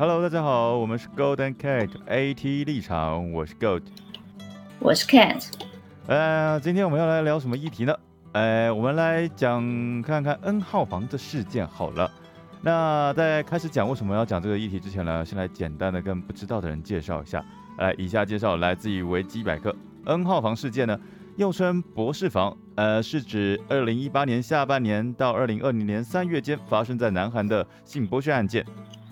Hello，大家好，我们是 Golden Cat AT 立场，我是 Gold，我是 Cat。呃，今天我们要来聊什么议题呢？呃，我们来讲看看 N 号房的事件好了。那在开始讲为什么要讲这个议题之前呢，先来简单的跟不知道的人介绍一下。来，以下介绍来自于维基百科。N 号房事件呢，又称博士房，呃，是指二零一八年下半年到二零二零年三月间发生在南韩的性剥削案件。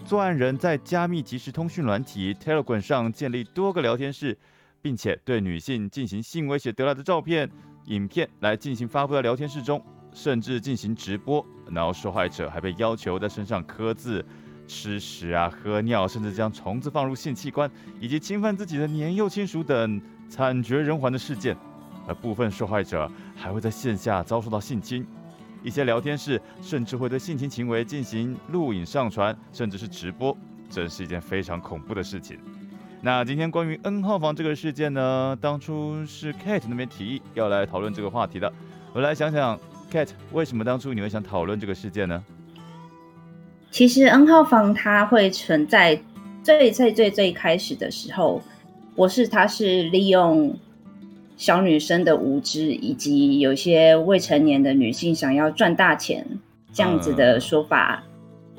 作案人在加密即时通讯软体 Telegram 上建立多个聊天室，并且对女性进行性威胁得来的照片、影片来进行发布在聊天室中，甚至进行直播。然后受害者还被要求在身上刻字、吃屎啊、喝尿，甚至将虫子放入性器官，以及侵犯自己的年幼亲属等惨绝人寰的事件。而部分受害者还会在线下遭受到性侵。一些聊天室甚至会对性侵行为进行录影上传，甚至是直播，真是一件非常恐怖的事情。那今天关于 N 号房这个事件呢，当初是 Kate 那边提议要来讨论这个话题的。我来想想，Kate 为什么当初你会想讨论这个事件呢？其实 N 号房它会存在最最最最开始的时候，我是它是利用。小女生的无知，以及有些未成年的女性想要赚大钱这样子的说法，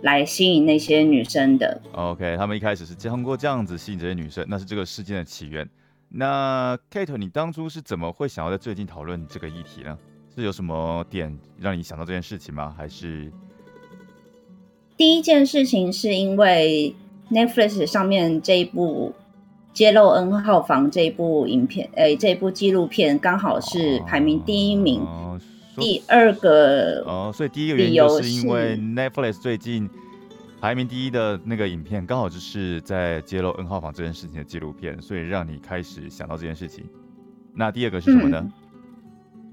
来吸引那些女生的。OK，他们一开始是通过这样子吸引这些女生，那是这个事件的起源。那 Kate，你当初是怎么会想要在最近讨论这个议题呢？是有什么点让你想到这件事情吗？还是第一件事情是因为 Netflix 上面这一部。揭露 N 号房这部影片，诶，这部纪录片刚好是排名第一名。哦第二个哦，所以第一个原因就是因为 Netflix 最近排名第一的那个影片，刚好就是在揭露 N 号房这件事情的纪录片，所以让你开始想到这件事情。那第二个是什么呢？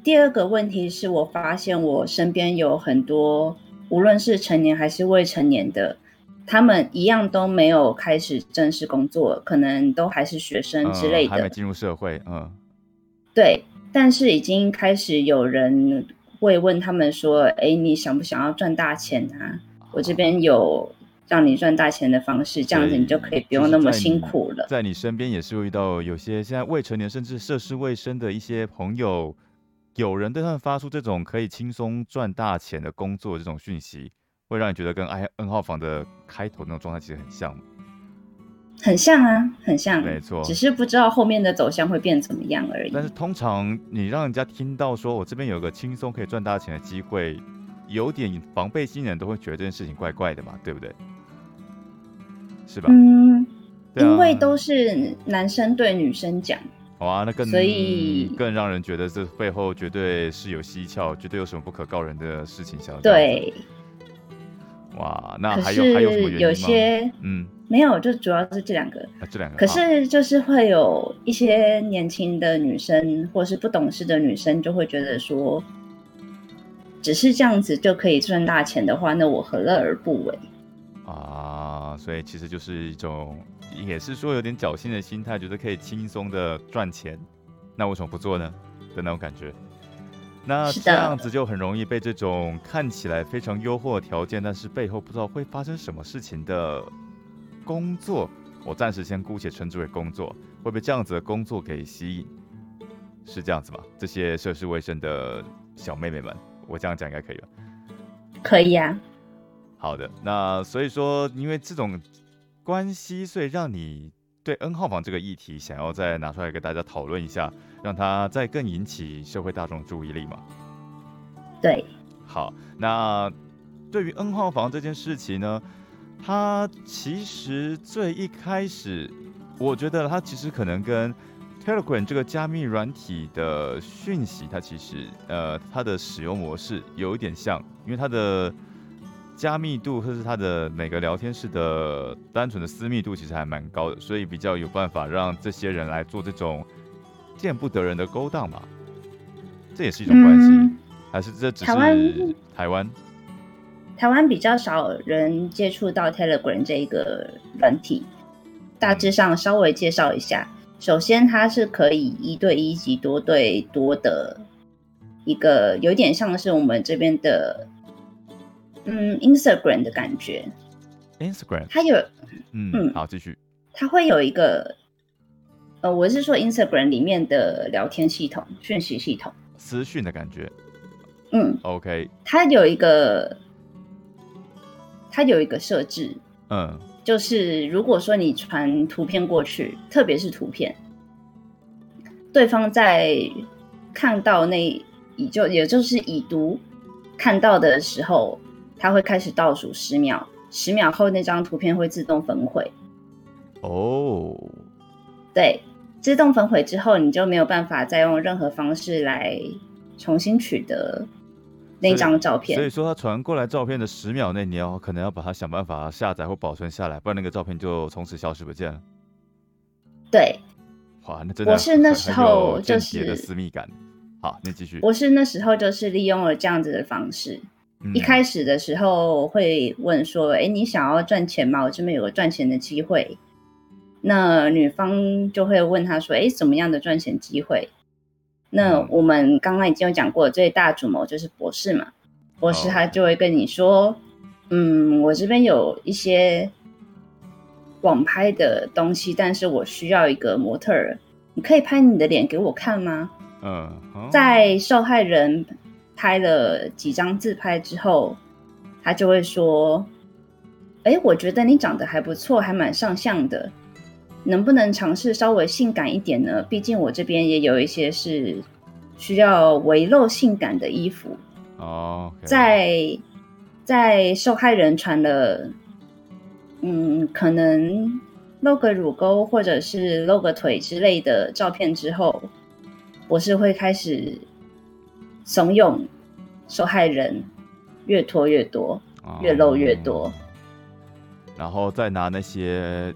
第二个问题是我发现我身边有很多，无论是成年还是未成年的。他们一样都没有开始正式工作，可能都还是学生之类的，还没进入社会。嗯，对。但是已经开始有人会问他们说：“哎，你想不想要赚大钱啊？我这边有让你赚大钱的方式，这样子你就可以不用那么辛苦了。”在你身边也是会遇到有些现在未成年甚至涉世未深的一些朋友，有人对他们发出这种可以轻松赚大钱的工作这种讯息。会让你觉得跟 I N 号房的开头那种状态其实很像，很像啊，很像，没错，只是不知道后面的走向会变怎么样而已。但是通常你让人家听到说我这边有个轻松可以赚大钱的机会，有点防备心人都会觉得这件事情怪怪的嘛，对不对？是吧？嗯，因为都是男生对女生讲，好啊，那更所以更让人觉得这背后绝对是有蹊跷，绝对有什么不可告人的事情想对。哇，那还有还有什么原因吗？嗯，没有，就主要是这两个。啊，这两个。可是就是会有一些年轻的女生，或是不懂事的女生，就会觉得说，只是这样子就可以赚大钱的话，那我何乐而不为？啊，所以其实就是一种，也是说有点侥幸的心态，觉得可以轻松的赚钱，那为什么不做呢？的那种感觉。那这样子就很容易被这种看起来非常优厚的条件，但是背后不知道会发生什么事情的工作，我暂时先姑且称之为工作，会被这样子的工作给吸引，是这样子吗？这些涉世未深的小妹妹们，我这样讲应该可以吧？可以啊。好的，那所以说，因为这种关系，所以让你。对 N 号房这个议题，想要再拿出来跟大家讨论一下，让它再更引起社会大众注意力嘛？对，好，那对于 N 号房这件事情呢，它其实最一开始，我觉得它其实可能跟 Telegram 这个加密软体的讯息，它其实呃它的使用模式有一点像，因为它的。加密度或是它的每个聊天室的单纯的私密度其实还蛮高的，所以比较有办法让这些人来做这种见不得人的勾当吧，这也是一种关系，还是这只是台湾台湾台湾比较少人接触到 Telegram 这一个软体，大致上稍微介绍一下，首先它是可以一对一及多对多的一个，有点像是我们这边的。嗯，Instagram 的感觉，Instagram，它有嗯，嗯。好，继续。它会有一个，呃，我是说 Instagram 里面的聊天系统、讯息系统。私讯的感觉？嗯，，OK，它有一个，它有一个设置，嗯，就是如果说你传图片过去，特别是图片，对方在看到那已就也就是已读看到的时候，它会开始倒数十秒，十秒后那张图片会自动焚毁。哦，对，自动焚毁之后，你就没有办法再用任何方式来重新取得那张照片所以片。说他传过来照片的十秒内，你要可能要把它想办法下载或保存下来，不然那个照片就从此消失不见了。对，哇，那真的我是那很时候就是私密感。好，你继续。我是那时候就是利用了这样子的方式。一嗯开始的时候会问说：“哎，你想要赚钱吗？我这边有个赚钱的机会。”那女方就会问他说：“哎，什么样的赚钱机会？”那嗯我们刚刚已经有讲过，最大主谋就是博士嘛。博士哦他就会跟你说：“嗯，我这边有一些网拍的东西，但是我需要一个模特儿，你可以拍你的脸给我看吗？”嗯，哦在受害人拍了几张自拍之后，他就会说：“哎，我觉得你长得还不错，还蛮上相的，能不能尝试稍微性感一点呢？毕竟我这边也有一些是需要微露性感的衣服。哦在在受害人传了，嗯，可能露个乳沟或者是露个腿之类的照片之后，我是会开始怂恿受害人越拖越多，越露越多哦。然后再拿那些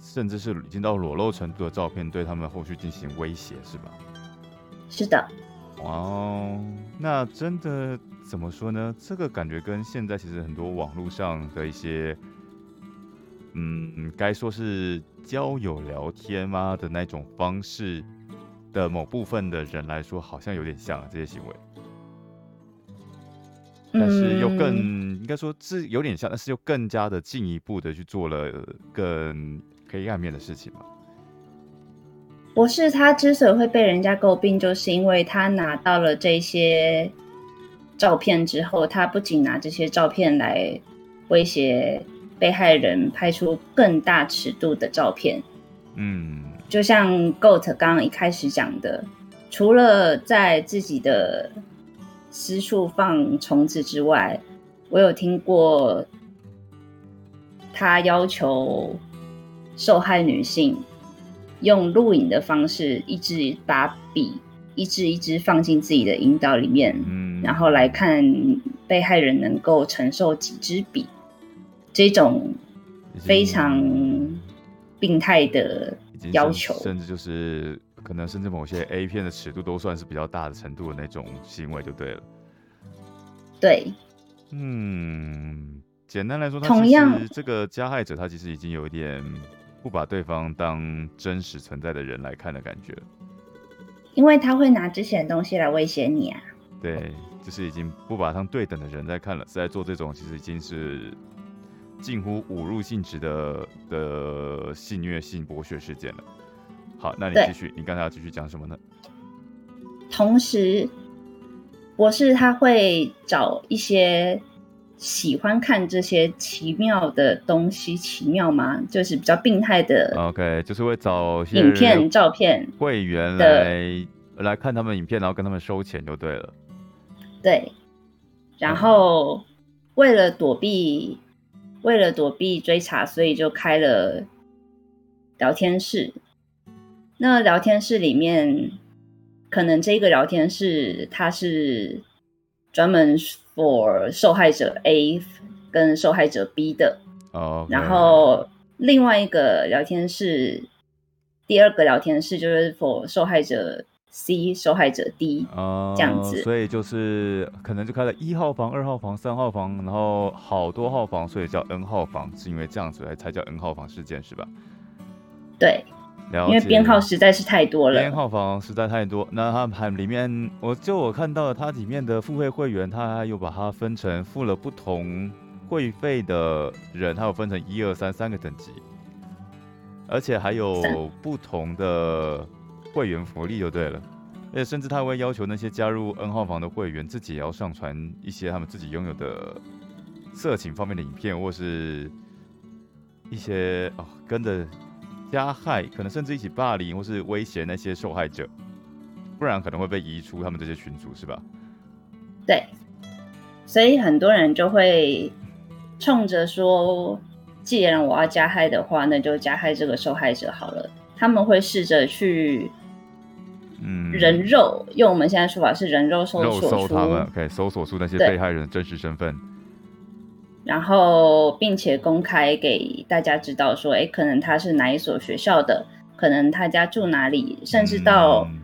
甚至是已经到裸露程度的照片，对他们后续进行威胁，是吧？是的，哦，那真的怎么说呢？这个感觉跟现在其实很多网络上的一些，嗯，该说是交友聊天吗的那种方式的某部分的人来说，好像有点像、啊、这些行为，但是又更、嗯。应该说是有点像，但是又更加的进一步的去做了更黑暗面的事情嘛。博士他之所以会被人家诟病，就是因为他拿到了这些照片之后，他不仅拿这些照片来威胁被害人拍出更大尺度的照片，嗯，就像 Goat 刚刚一开始讲的，除了在自己的私处放虫子之外，我有听过他要求受害女性用录影的方式，一支把笔一支一支放进自己的阴道里面，然后来看被害人能够承受几支笔，这种非常病态的经要求。甚至就是可能甚至某些 A 片的尺度都算是比较大的程度的那种行为就对了。对，嗯，简单来说，同样实这个加害者他其实已经有一点不把对方当真实存在的人来看的感觉。因为他会拿之前的东西来威胁你啊。对，就是已经不把他当对等的人在看了，是在做这种其实已经是近乎侮辱性质的的性虐性剥削事件了。好，那你对继续，你刚才要继续讲什么呢？同时，博士他会找一些喜欢看这些奇妙的东西，奇妙吗？就是比较病态的 OK，就是会找影片、照片，会员的来来看他们影片，然后跟他们收钱就对了。对。然后为了躲避，为了躲避追查，所以就开了聊天室。那聊天室里面，可能这个聊天室它是专门 for 受害者 A 跟受害者 B 的，哦，然后另外一个聊天室，第二个聊天室就是 for 受害者 C、受害者 D。哦，这样子所以就是可能就开了一号房、二号房、三号房，然后好多号房，所以叫 N 号房，是因为这样子来才叫 N 号房事件是吧？对，因为编号实在是太多了。编号房实在太多，那它还里面，我就我看到了它里面的付费会员，它还有把它分成付了不同会费的人，它有分成一二三三个等级。而且还有不同的会员福利就对了，而且甚至他会要求那些加入 N 号房的会员自己也要上传一些他们自己拥有的色情方面的影片，或是一些哦跟着加害，可能甚至一起霸凌或是威胁那些受害者，不然可能会被移出他们这些群组，是吧？对，所以很多人就会冲着说，既然我要加害的话，那就加害这个受害者好了。他们会试着去，嗯，人肉，用我们现在说法是人肉搜索出，搜他们，可以搜索出那些被害人的真实身份。然后并且公开给大家知道说，哎，可能他是哪一所学校的，可能他家住哪里，甚至到嗯。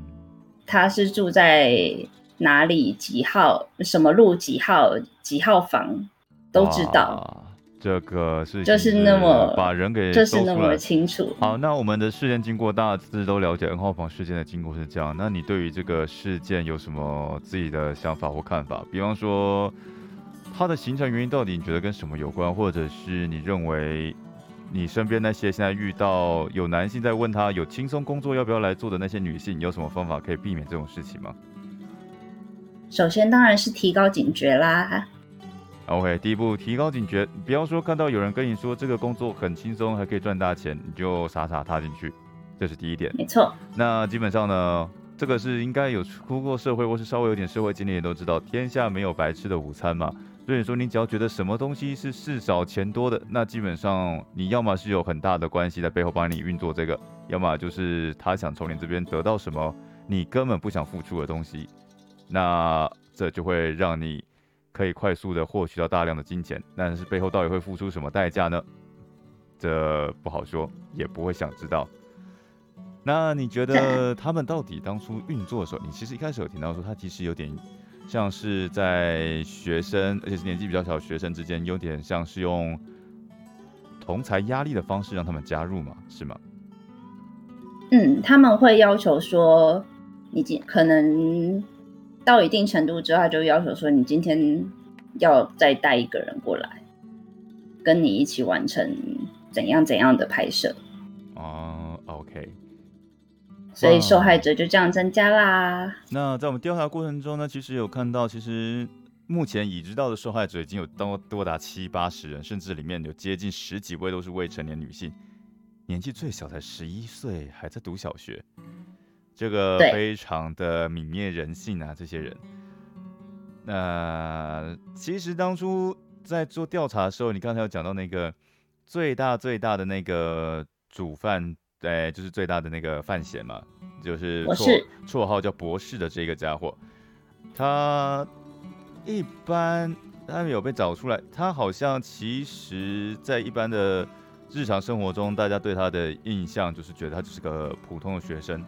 他是住在哪里几号、什么路几号、几号房，都知道，哇这个事情就是那么把人给就是那么。清楚。好，那我们的事件经过大致都了解，N 号房事件的经过是这样。那你对于这个事件有什么自己的想法或看法？比方说，它的形成原因到底你觉得跟什么有关，或者是你认为你身边那些现在遇到有男性在问他有轻松工作要不要来做的那些女性，你有什么方法可以避免这种事情吗首先当然是提高警觉啦，？OK，第一步提高警觉，不要说看到有人跟你说这个工作很轻松，还可以赚大钱，你就傻傻踏进去，这是第一点。没错，那基本上呢，这个是应该有出过社会或是稍微有点社会经历的都知道，天下没有白吃的午餐嘛。所以说，你只要觉得什么东西是事少钱多的，那基本上你要么是有很大的关系在背后帮你运作这个，要么就是他想从你这边得到什么你根本不想付出的东西，那这就会让你可以快速的获取到大量的金钱，但是背后到底会付出什么代价呢？这不好说，也不会想知道。那你觉得 他们到底当初运作的时候，你其实一开始有听到说，他其实有点像是在学生，而且是年纪比较小的学生之间，有点像是用同才压力的方式让他们加入嘛，是吗？嗯，他们会要求说，你今可能到一定程度之后，他就要求说，你今天要再带一个人过来，跟你一起完成怎样怎样的拍摄，哦、o k 所以受害者就这样增加啦。那在我们调查过程中呢，其实有看到，其实目前已知道的受害者已经有多多达七八十人，甚至里面有接近十几位都是未成年女性，年纪最小才十一岁，还在读小学，这个非常的泯灭人性啊！这些人，那其实当初在做调查的时候，你刚才有讲到那个最大最大的那个主犯，哎，就是最大的那个范闲嘛，就是绰绰号叫博士的这个家伙，他一般他们有被找出来，他好像其实在一般的日常生活中，大家对他的印象就是觉得他只是个普通的学生，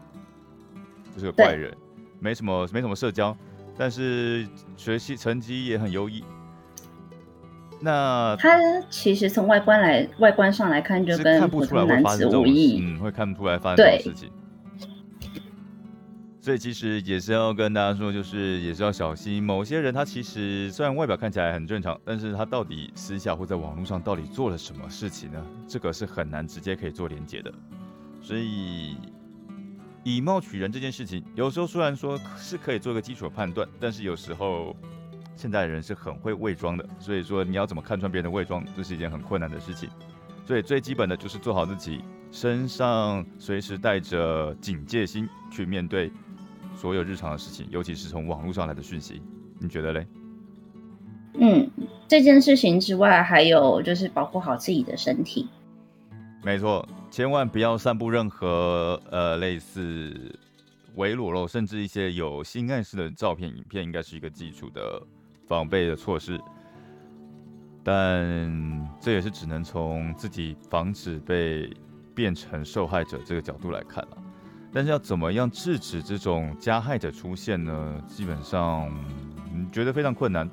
就是个怪人，没什么没什么社交，但是学习成绩也很优异。那他其实从外观来外观上来看，就跟普看不出来会发生这种。嗯，会看不出来发生这种事情。所以其实也是要跟大家说，就是也是要小心。某些人他其实虽然外表看起来很正常，但是他到底私下或在网络上到底做了什么事情呢？这个是很难直接可以做连接的。所以以貌取人这件事情，有时候虽然说是可以做一个基础的判断，但是有时候现在的人是很会伪装的，所以说你要怎么看穿别人的伪装，这是一件很困难的事情。所以最基本的就是做好自己，身上随时带着警戒心去面对所有日常的事情，尤其是从网络上来的讯息。你觉得嘞？嗯，这件事情之外，还有就是保护好自己的身体。没错，千万不要散布任何呃类似伪裸露，甚至一些有性暗示的照片、影片，应该是一个基础的防备的措施。但这也是只能从自己防止被变成受害者这个角度来看了。但是要怎么样制止这种加害者出现呢？基本上，觉得非常困难。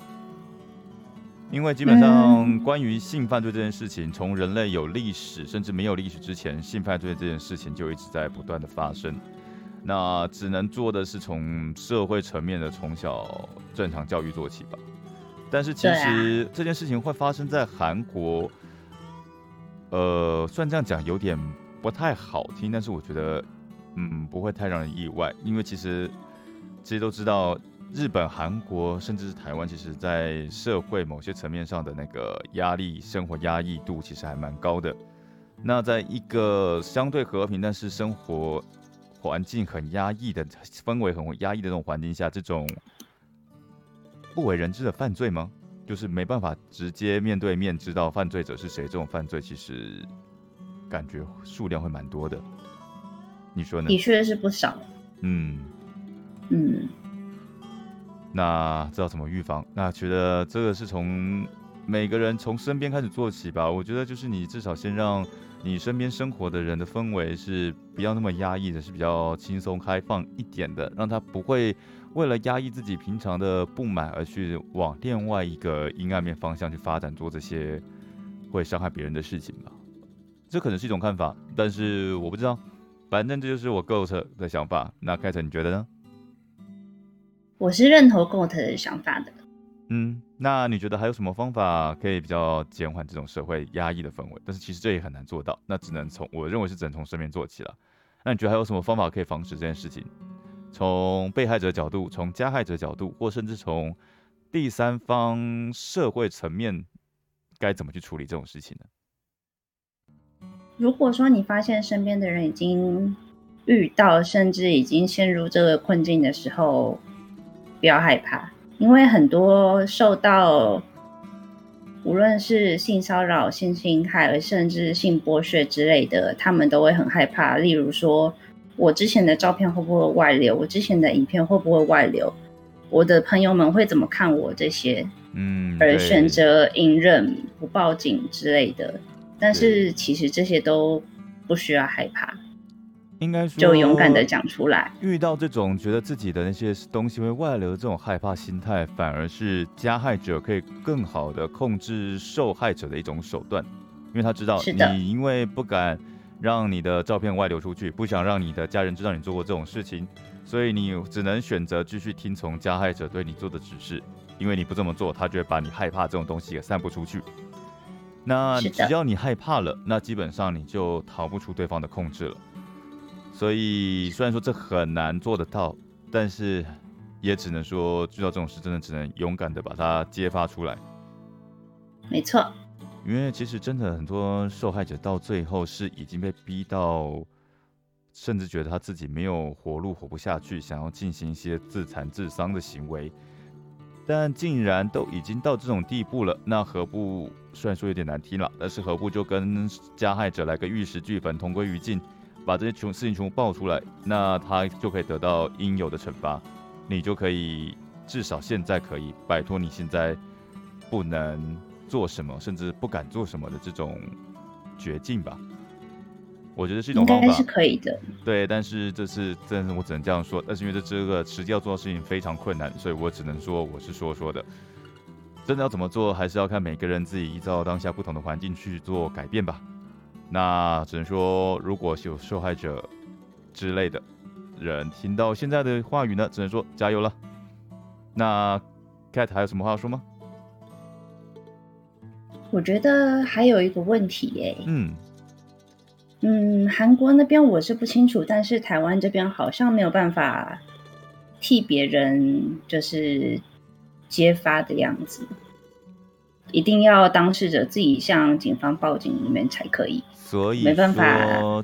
因为基本上嗯关于性犯罪这件事情，从人类有历史甚至没有历史之前，性犯罪这件事情就一直在不断的发生。那只能做的是从社会层面的从小正常教育做起吧。但是其实这件事情会发生在韩国，呃，虽然这样讲有点不太好听，但是我觉得，嗯，不会太让人意外，因为其实其实都知道，日本、韩国甚至是台湾，其实在社会某些层面上的那个压力、生活压抑度其实还蛮高的。那在一个相对和平，但是生活环境很压抑的氛围很压抑的这种环境下，这种不为人知的犯罪吗？就是没办法直接面对面知道犯罪者是谁，这种犯罪其实感觉数量会蛮多的。你说呢？的确是不少。嗯嗯，那知道怎么预防？那觉得这个是从每个人从身边开始做起吧。我觉得就是你至少先让你身边生活的人的氛围是不要那么压抑的，是比较轻松开放一点的，让他不会。为了压抑自己平常的不满而去往另外一个阴暗面方向去发展，做这些会伤害别人的事情吧，这可能是一种看法，但是我不知道，反正这就是我 Goat 的想法。那凯特你觉得呢？我是认同 Goat 的想法的。嗯，那你觉得还有什么方法可以比较减缓这种社会压抑的氛围？但是其实这也很难做到，那只能从我认为是只能从身边做起了。那你觉得还有什么方法可以防止这件事情？从被害者角度，从加害者角度，或甚至从第三方社会层面，该怎么去处理这种事情呢？如果说你发现身边的人已经遇到，甚至已经陷入这个困境的时候，不要害怕，因为很多受到无论是性骚扰、性侵害，甚至性剥削之类的，他们都会很害怕。例如说。我之前的照片会不会外流？我之前的影片会不会外流？我的朋友们会怎么看我这些？嗯，而选择隐忍、不报警之类的。但是其实这些都不需要害怕，应该说就勇敢的讲出来。遇到这种觉得自己的那些东西会外流的这种害怕心态，反而是加害者可以更好的控制受害者的一种手段，因为他知道你因为不敢。让你的照片外流出去，不想让你的家人知道你做过这种事情，所以你只能选择继续听从加害者对你做的指示，因为你不这么做，他就会把你害怕这种东西给散布出去。那只要你害怕了，那基本上你就逃不出对方的控制了。所以虽然说这很难做得到，但是也只能说遇到这种事，真的只能勇敢的把它揭发出来。没错。因为其实真的很多受害者到最后是已经被逼到，甚至觉得他自己没有活路活不下去，想要进行一些自残自伤的行为，但竟然都已经到这种地步了，那何不虽然说有点难听了，但是何不就跟加害者来个玉石俱焚，同归于尽，把这些穷事情全部爆出来，那他就可以得到应有的惩罚，你就可以至少现在可以摆脱你现在不能。做什么，甚至不敢做什么的这种绝境吧，我觉得是一种方法，是可以的。对，但是这是真的，我只能这样说。但是因为这这个实际要做的事情非常困难，所以我只能说我是说说的。真的要怎么做，还是要看每个人自己依照当下不同的环境去做改变吧。那只能说，如果有受害者之类的人听到现在的话语呢，只能说加油了。那 Cat 还有什么话要说吗？我觉得还有一个问题耶，嗯嗯，韩国那边我是不清楚，但是台湾这边好像没有办法替别人就是揭发的样子，一定要当事者自己向警方报警里面才可以，所以没办法，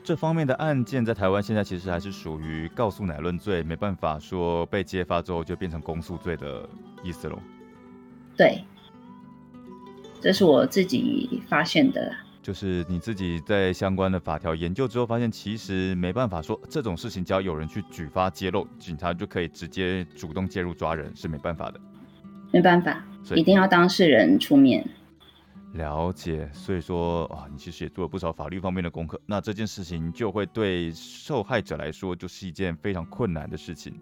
这方面的案件在台湾现在其实还是属于告诉乃论罪，没办法说被揭发之后就变成公诉罪的意思喽，对。这是我自己发现的，就是你自己在相关的法条研究之后，发现其实没办法说这种事情，只要有人去举发揭露，警察就可以直接主动介入抓人，是没办法的。没办法，一定要当事人出面。了解，所以说啊，你其实也做了不少法律方面的功课，那这件事情就会对受害者来说，就是一件非常困难的事情。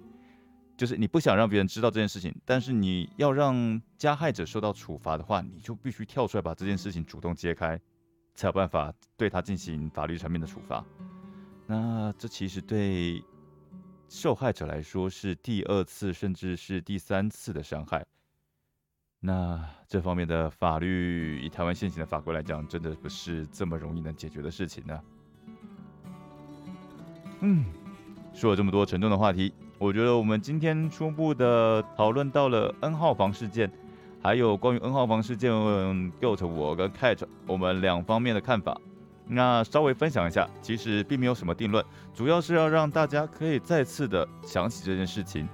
就是你不想让别人知道这件事情，但是你要让加害者受到处罚的话，你就必须跳出来把这件事情主动揭开，才有办法对他进行法律层面的处罚。那这其实对受害者来说是第二次甚至是第三次的伤害。那这方面的法律，以台湾现行的法规来讲，真的不是这么容易能解决的事情呢。嗯，说了这么多沉重的话题，我觉得我们今天初步的讨论到了 N 号房事件，还有关于 N 号房事件 Goat 我跟 Cat 我们两方面的看法。那稍微分享一下，其实并没有什么定论，主要是要让大家可以再次的想起这件事情，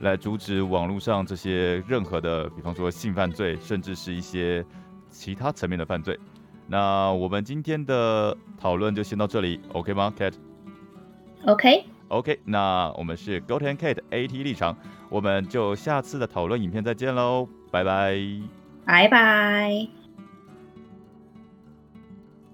来阻止网络上这些任何的，比方说性犯罪，甚至是一些其他层面的犯罪。那我们今天的讨论就先到这里，OK 吗，Cat？OK。OK，那我们是 Goat and Cat AT 立场，我们就下次的讨论影片再见喽，拜拜，拜拜。